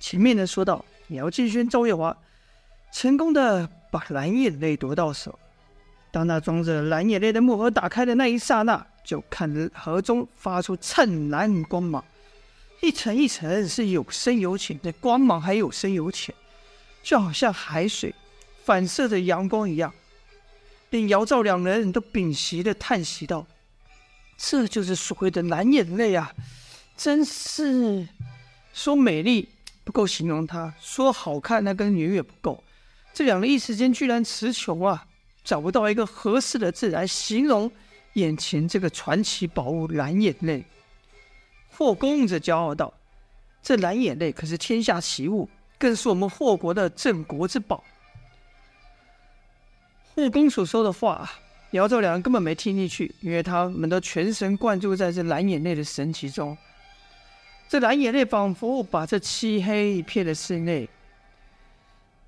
前面的说道：“姚建轩、赵月华成功的把蓝眼泪夺到手。当那装着蓝眼泪的木盒打开的那一刹那，就看盒中发出灿烂光芒，一层一层是有深有浅，的光芒还有深有浅，就好像海水反射着阳光一样。连姚赵两人都屏息的叹息道：‘这就是所谓的蓝眼泪啊！真是说美丽。’”不够形容它，说好看那根远远不够。这两人一时间居然词穷啊，找不到一个合适的字来形容眼前这个传奇宝物蓝眼泪。霍公则骄傲道：“这蓝眼泪可是天下奇物，更是我们霍国的镇国之宝。”霍公所说的话，姚赵两人根本没听进去，因为他们都全神贯注在这蓝眼泪的神奇中。这蓝眼泪仿佛把这漆黑一片的室内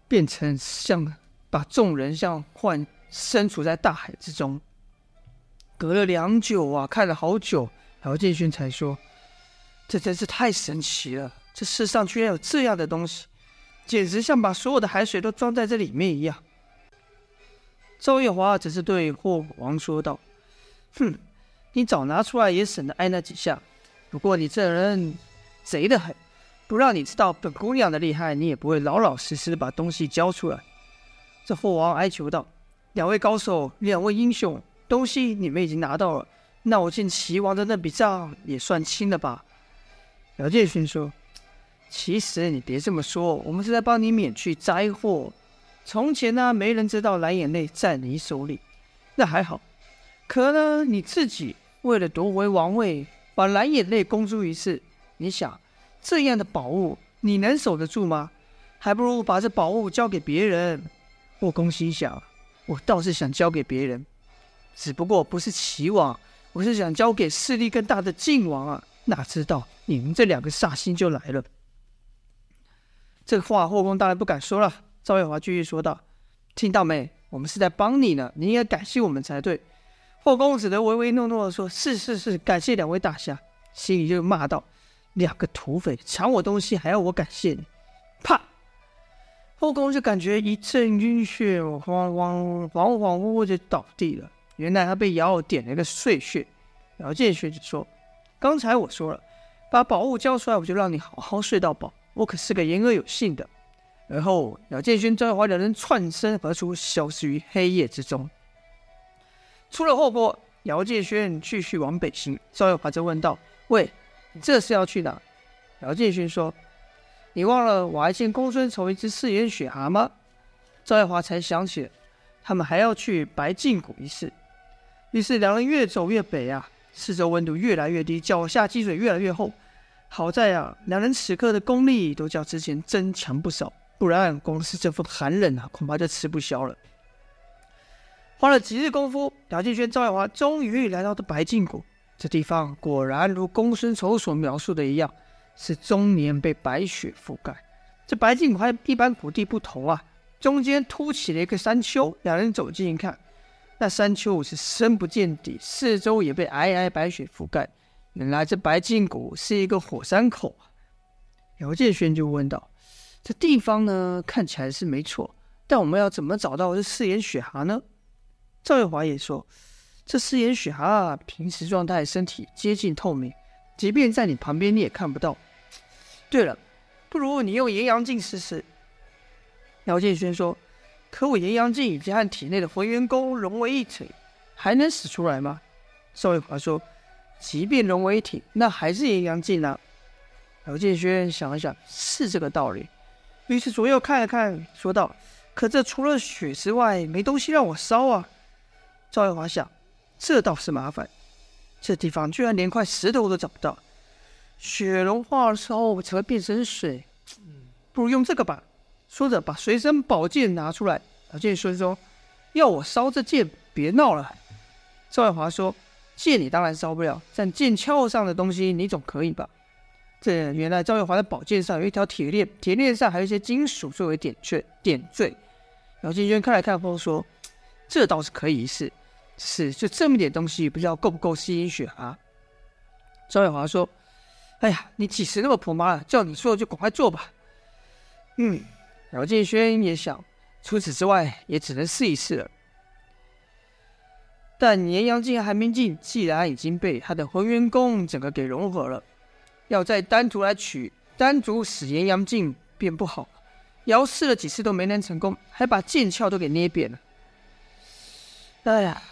变成像把众人像幻身处在大海之中。隔了良久啊，看了好久，姚建勋才说：“这真是太神奇了！这世上居然有这样的东西，简直像把所有的海水都装在这里面一样。”赵月华只是对霍王说道：“哼，你早拿出来也省得挨那几下。不过你这人……”贼得很，不让你知道本姑娘的厉害，你也不会老老实实的把东西交出来。这霍王哀求道：“两位高手，两位英雄，东西你们已经拿到了，那我见齐王的那笔账也算清了吧？”姚建勋说：“其实你别这么说，我们是在帮你免去灾祸。从前呢，没人知道蓝眼泪在你手里，那还好。可呢，你自己为了夺回王位，把蓝眼泪公诸于世。”你想，这样的宝物你能守得住吗？还不如把这宝物交给别人。霍公心想，我倒是想交给别人，只不过不是齐王，我是想交给势力更大的晋王啊！哪知道你们这两个煞星就来了。这话霍公当然不敢说了。赵月华继续说道：“听到没？我们是在帮你呢，你应该感谢我们才对。”霍公只得唯唯诺诺地说：“是是是，感谢两位大侠。”心里就骂道。两个土匪抢我东西，还要我感谢你？啪！后宫就感觉一阵晕眩，我慌慌恍恍惚惚就倒地了。原来他被姚点了一个碎穴。姚建勋就说：“刚才我说了，把宝物交出来，我就让你好好睡到饱。我可是个言而有信的。”而后，姚建勋、赵月华两人窜身而出，消失于黑夜之中。出了后坡，姚建勋继续往北行。赵月华则问道：“喂？”这是要去哪？姚建勋说：“你忘了我还欠公孙丑一只四眼雪蛤吗？”赵爱华才想起，他们还要去白净谷一事。于是两人越走越北啊，四周温度越来越低，脚下积水越来越厚。好在啊，两人此刻的功力都较之前增强不少，不然光是这份寒冷啊，恐怕就吃不消了。花了几日功夫，姚建勋、赵爱华终于来到了白净谷。这地方果然如公孙丑所描述的一样，是终年被白雪覆盖。这白净谷和一般谷地不同啊，中间凸起了一个山丘。两人走近一看，那山丘是深不见底，四周也被皑皑白雪覆盖。原来这白净谷是一个火山口！姚建轩就问道：“这地方呢，看起来是没错，但我们要怎么找到这四眼雪蛤呢？”赵月华也说。这四眼雪蛤平时状态，身体接近透明，即便在你旁边你也看不到。对了，不如你用炎阳镜试试。姚建轩说：“可我炎阳镜已经和体内的浑元功融为一体，还能使出来吗？”邵月华说：“即便融为一体，那还是炎阳镜呢。”姚建轩想了想，是这个道理，于是左右看了看，说道：“可这除了雪之外，没东西让我烧啊。”赵月华想。这倒是麻烦，这地方居然连块石头都找不到。雪融化的时候才会变成水，不如用这个吧。说着，把随身宝剑拿出来。老剑说：“说要我烧这剑，别闹了。”赵月华说：“剑你当然烧不了，但剑鞘上的东西你总可以吧？”这原来赵月华的宝剑上有一条铁链，铁链上还有一些金属作为点缀。点缀。姚金娟看了看后说：“这倒是可以一试。”是，就这么点东西，不知道够不够吸引血啊？赵月华说：“哎呀，你几时那么婆妈了？叫你说就赶快做吧。”嗯，姚建轩也想，除此之外也只能试一试了。但炎阳镜和寒冰镜既然已经被他的浑元功整个给融合了，要再单独来取，单独使炎阳镜便不好了。姚试了几次都没能成功，还把剑鞘都给捏扁了。哎呀，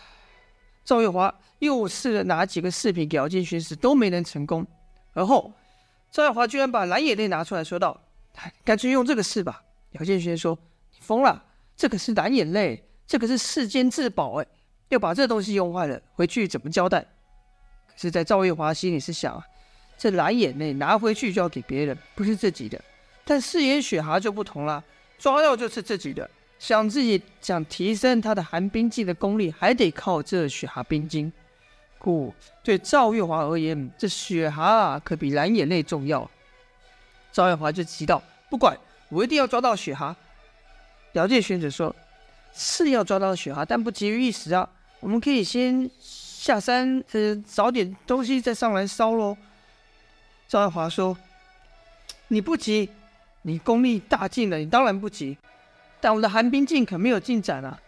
赵月华又试了拿几个饰品给姚建勋时都没能成功，而后赵月华居然把蓝眼泪拿出来说道：“干脆用这个试吧。”姚建勋说：“你疯了？这可是蓝眼泪，这可是世间至宝哎！要把这东西用坏了，回去怎么交代？”可是，在赵月华心里是想啊，这蓝眼泪拿回去就要给别人，不是自己的。但誓言雪蛤就不同了，抓到就是自己的。想自己想提升他的寒冰镜的功力，还得靠这雪蛤冰晶。故对赵月华而言，这雪蛤啊，可比蓝眼泪重要。赵月华就急道：“不管，我一定要抓到雪蛤。”姚建轩则说：“是要抓到雪蛤，但不急于一时啊。我们可以先下山，呃，找点东西再上来烧喽。”赵月华说：“你不急，你功力大进了，你当然不急。”但我们的寒冰镜可没有进展啊！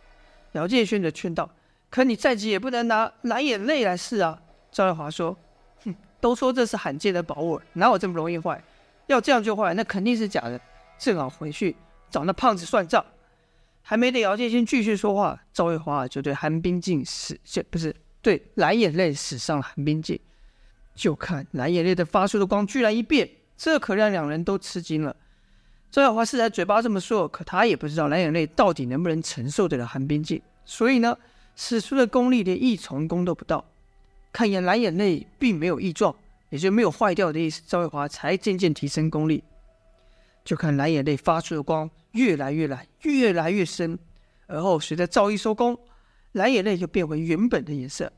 姚建轩的劝道：“可你再急也不能拿蓝眼泪来试啊！”赵月华说：“哼，都说这是罕见的宝物，哪有这么容易坏？要这样就坏，那肯定是假的。正好回去找那胖子算账。”还没等姚建轩继续说话，赵月华就对寒冰镜使，这不是对蓝眼泪使上了寒冰镜。就看蓝眼泪的发出的光居然一变，这可让两人都吃惊了。赵小华是在嘴巴这么说，可他也不知道蓝眼泪到底能不能承受得了寒冰镜，所以呢，使出的功力连一重功都不到。看一眼蓝眼泪并没有异状，也就没有坏掉的意思，赵月华才渐渐提升功力。就看蓝眼泪发出的光越来越蓝，越来越深，而后随着赵一收功，蓝眼泪就变回原本的颜色。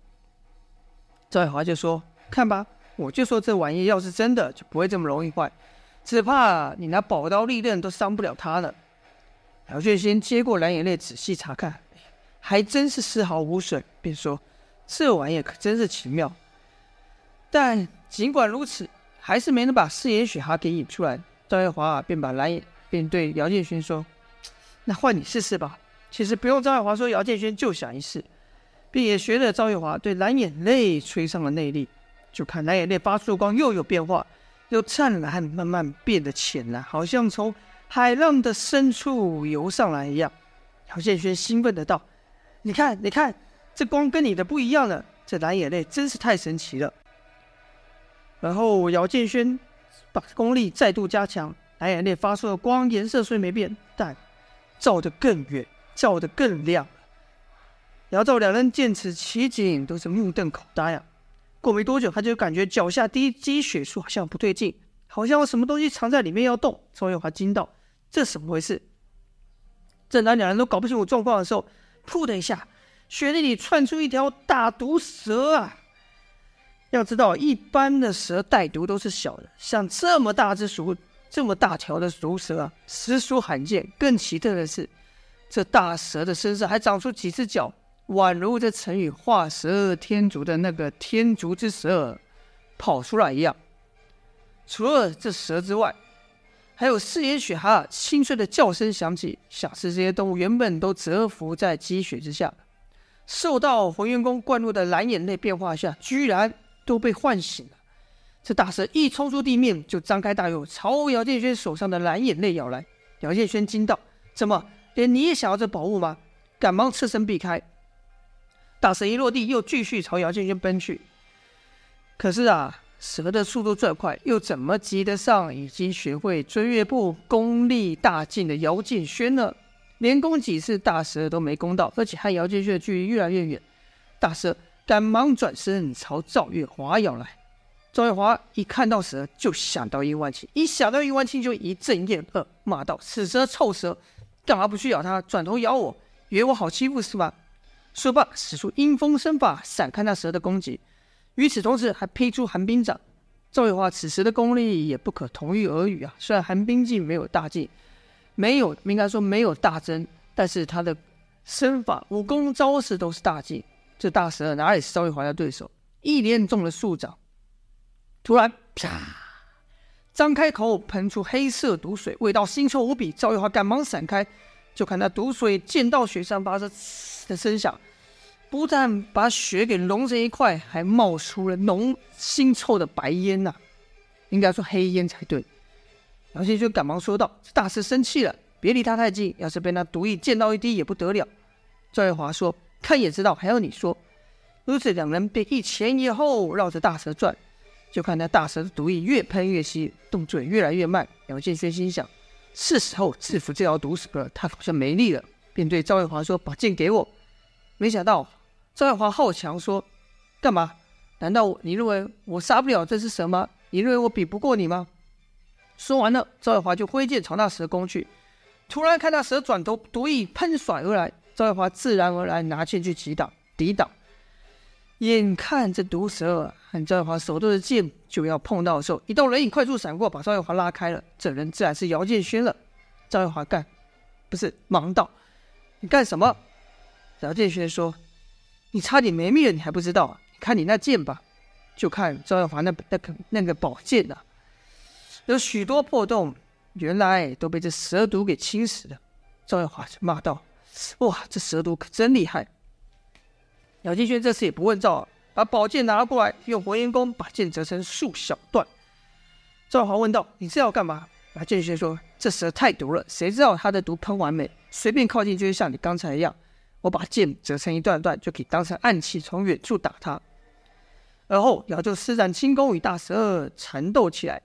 赵月华就说：“看吧，我就说这玩意要是真的，就不会这么容易坏。”只怕你拿宝刀利刃都伤不了他了。姚建先接过蓝眼泪，仔细查看，还真是丝毫无损，便说：“这玩意可真是奇妙。”但尽管如此，还是没能把四眼雪蛤给引出来。赵月华便把蓝眼，便对姚建勋说：“那换你试试吧。”其实不用赵月华说，姚建勋就想一试，并也学着赵月华对蓝眼泪吹上了内力，就看蓝眼泪发出的光又有变化。又湛蓝，慢慢变得浅蓝，好像从海浪的深处游上来一样。姚建轩兴奋的道：“你看，你看，这光跟你的不一样了。这蓝眼泪真是太神奇了。”然后姚建轩把功力再度加强，蓝眼泪发出的光颜色虽没变，但照得更远，照得更亮。姚赵两人见此奇景，都是目瞪口呆啊。过没多久，他就感觉脚下滴积血处好像不对劲，好像有什么东西藏在里面要动。周月华惊道：“这怎么回事？”正当两人都搞不清楚状况的时候，噗的一下，雪地里窜出一条大毒蛇啊！要知道，一般的蛇带毒都是小的，像这么大只毒、这么大条的毒蛇啊，实属罕见。更奇特的是，这大蛇的身上还长出几只脚。宛如这成语“画蛇添足”的那个“天竺之蛇”跑出来一样。除了这蛇之外，还有四眼雪蛤清脆的叫声响起，想是这些动物原本都蛰伏在积雪之下，受到浑元功灌入的蓝眼泪变化下，居然都被唤醒了。这大蛇一冲出地面，就张开大口，朝姚建轩手上的蓝眼泪咬来。姚建轩惊道：“怎么，连你也想要这宝物吗？”赶忙侧身避开。大蛇一落地，又继续朝姚建轩奔去。可是啊，蛇的速度这快，又怎么及得上已经学会追月步、功力大进的姚建轩呢？连攻几次大蛇都没攻到，而且和姚建轩的距离越来越远。大蛇赶忙转身朝赵月华咬来。赵月华一看到蛇，就想到殷万庆，一想到殷万庆，就一阵厌恶，骂道：“死蛇臭蛇，干嘛不去咬他，转头咬我？以为我好欺负是吧？”说罢，使出阴风身法，闪开那蛇的攻击。与此同时，还劈出寒冰掌。赵玉华此时的功力也不可同日而语啊！虽然寒冰镜没有大进，没有应该说没有大增，但是他的身法、武功、招式都是大进。这大蛇哪里是赵玉华的对手？一连中了数掌。突然，啪！张开口喷出黑色毒水，味道腥臭无比。赵玉华赶忙闪开，就看那毒水溅到雪上，发出呲的声响，不但把雪给融成一块，还冒出了浓腥臭的白烟呐、应该说黑烟才对。姚建轩赶忙说道：“这大师生气了，别离他太近，要是被那毒液溅到一滴也不得了。”赵月华说：“看也知道，还要你说。”如此，两人便一前一后绕着大蛇转。就看那大蛇的毒液越喷越稀，动作也越来越慢。姚建轩心想：是时候制服这条毒蛇了。他好像没力了，便对赵月华说：“把剑给我。”没想到赵月华好强，说：“干嘛？难道你认为我杀不了这只蛇吗？你认为我比不过你吗？”说完了，赵月华就挥剑朝那蛇攻去。突然看那蛇转头，毒液喷甩而来，赵月华自然而然拿剑去击挡抵挡。眼看这毒蛇和赵月华手中的剑就要碰到的时候，一道人影快速闪过，把赵月华拉开了。这人自然是姚建轩了。赵月华干，不是忙道：“你干什么？”姚建轩说：“你差点没命了，你还不知道啊？你看你那剑吧，就看赵月华那那个那个宝剑呐，有许多破洞，原来都被这蛇毒给侵蚀了。”赵月华就骂道：“哇，这蛇毒可真厉害！”姚建轩这次也不问赵尔，把宝剑拿了过来，用火焰功把剑折成数小段。赵华问道：“你这要干嘛？”姚建轩说：“这蛇太毒了，谁知道它的毒喷完没？随便靠近就会像你刚才一样。我把剑折成一段段，就可以当成暗器，从远处打它。”而后姚就施展轻功与大蛇缠斗起来，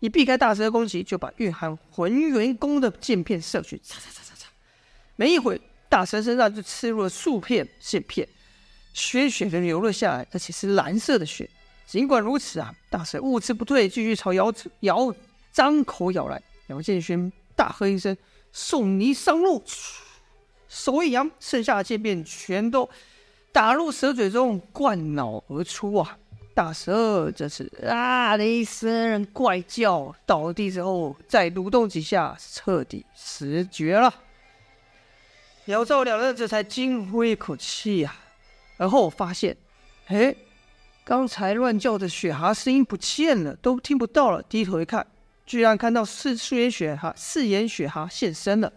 一避开大蛇的攻击，就把蕴含浑元功的剑片射去，擦擦擦擦擦。没一会，大蛇身上就刺入了数片剑片。鲜血的流了下来，而且是蓝色的血。尽管如此啊，大蛇兀自不退，继续朝姚姚张口咬来。姚建勋大喝一声：“送你上路！”手一扬，剩下的剑便全都打入蛇嘴中，灌脑而出啊！大蛇这是啊的一声怪叫，倒地之后再蠕动几下，彻底死绝了。姚赵两人这才惊呼一口气呀、啊！而后我发现，哎，刚才乱叫的雪蛤声音不见了，都听不到了。低头一看，居然看到四四眼雪蛤，四眼雪蛤现身了。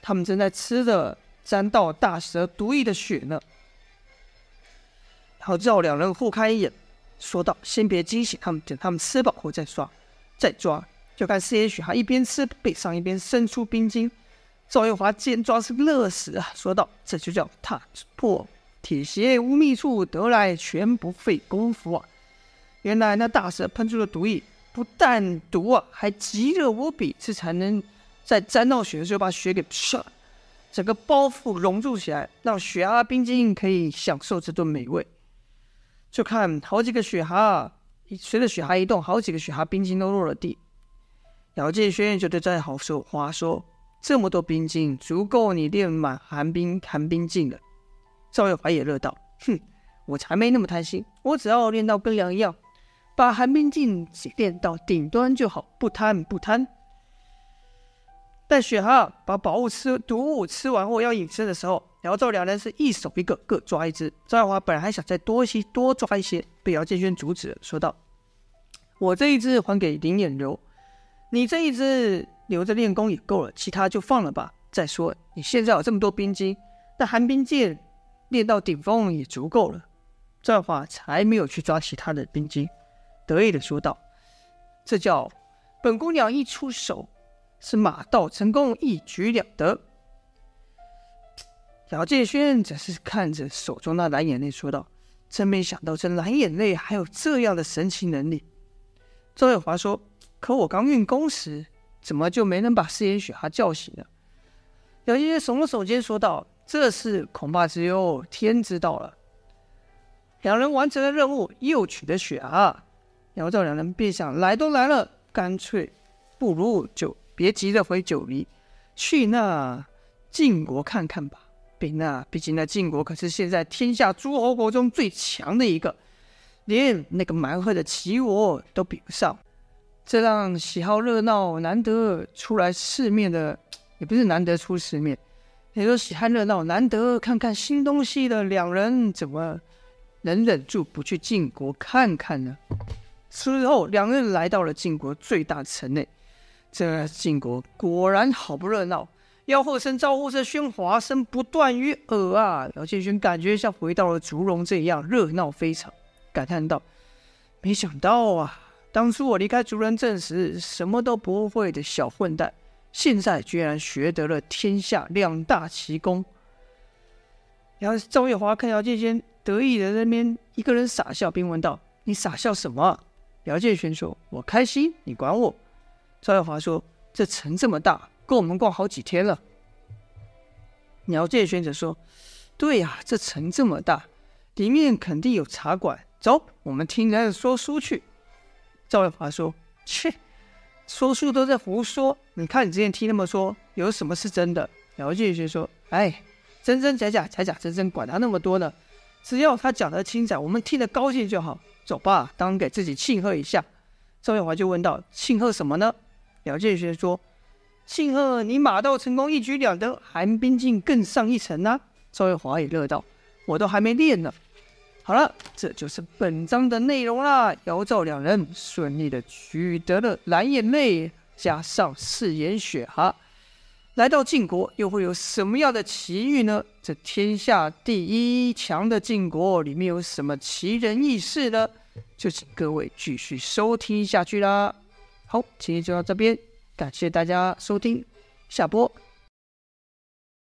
他们正在吃着沾到大蛇毒液的血呢。然后赵两人互看一眼，说道：“先别惊醒他们，等他们吃饱后再刷，再抓。”就看四眼雪蛤一边吃，背上一边伸出冰晶。赵月华见状是乐死啊，说道：“这就叫踏破。”铁鞋无觅处，得来全不费功夫啊！原来那大蛇喷出的毒液不但毒啊，还极热无比，这才能在沾到血的时候把血给唰，整个包袱熔住起来，让雪蛤冰晶可以享受这顿美味。就看好几个雪蛤，随着雪蛤一动，好几个雪蛤冰晶都落了地。姚建轩就对赵好说话说：“这么多冰晶，足够你练满寒冰寒冰镜了。”赵月华也乐道：“哼，我才没那么贪心，我只要练到跟梁一样，把寒冰镜练到顶端就好，不贪不贪。”待雪蛤把宝物吃毒物吃完后要隐身的时候，姚赵两人是一手一个，各抓一只。赵月华本来还想再多些多抓一些，被姚建轩阻止了，说道：“我这一只还给林眼柔，你这一只留着练功也够了，其他就放了吧。再说你现在有这么多冰晶，那寒冰剑。”练到顶峰也足够了，赵华才没有去抓其他的冰晶，得意的说道：“这叫本姑娘一出手，是马到成功，一举两得。”姚建轩则是看着手中那蓝眼泪说道：“真没想到这蓝眼泪还有这样的神奇能力。”赵月华说：“可我刚运功时，怎么就没能把四眼雪蛤叫醒呢？”姚建轩耸了耸肩说道。这事恐怕只有天知道了。两人完成了任务，又取得雪蛤。姚赵两人便想：来都来了，干脆不如就别急着回九黎，去那晋国看看吧。毕那毕竟那晋国可是现在天下诸侯国中最强的一个，连那个蛮横的齐国都比不上。这让喜好热闹、难得出来世面的，也不是难得出世面。也说喜欢热闹，难得看看新东西的两人，怎么能忍住不去晋国看看呢？之后，两人来到了晋国最大城内。这晋国果然好不热闹，吆喝声、招呼声、喧哗声不断于耳啊！姚建勋感觉像回到了竹笼这样热闹非常，感叹道：“没想到啊，当初我离开竹人镇时，什么都不会的小混蛋，现在居然学得了天下两大奇功。”然后赵月华看姚建轩得意的在那边一个人傻笑，并问道：“你傻笑什么？”姚建轩说：“我开心，你管我。”赵月华说：“这城这么大，够我们逛好几天了。”姚建轩则说：“对呀，这城这么大，里面肯定有茶馆。走，我们听人家说书去。”赵月华说：“切，说书都在胡说。你看你之前听他们说，有什么是真的？”姚建学说：“哎，真真假假，假假真真，管他那么多呢。只要他讲得精彩，我们听得高兴就好。走吧，当给自己庆贺一下。”赵月华就问道：“庆贺什么呢？”姚建学说：“庆贺你马到成功，一举两得，寒冰镜更上一层啊！”赵月华也乐道：“我都还没练呢。”好了，这就是本章的内容啦。姚赵两人顺利的取得了蓝眼泪，加上四眼雪蛤，来到晋国又会有什么样的奇遇呢？这天下第一强的晋国里面有什么奇人异事呢？就请各位继续收听下去啦。好，今天就到这边，感谢大家收听，下播。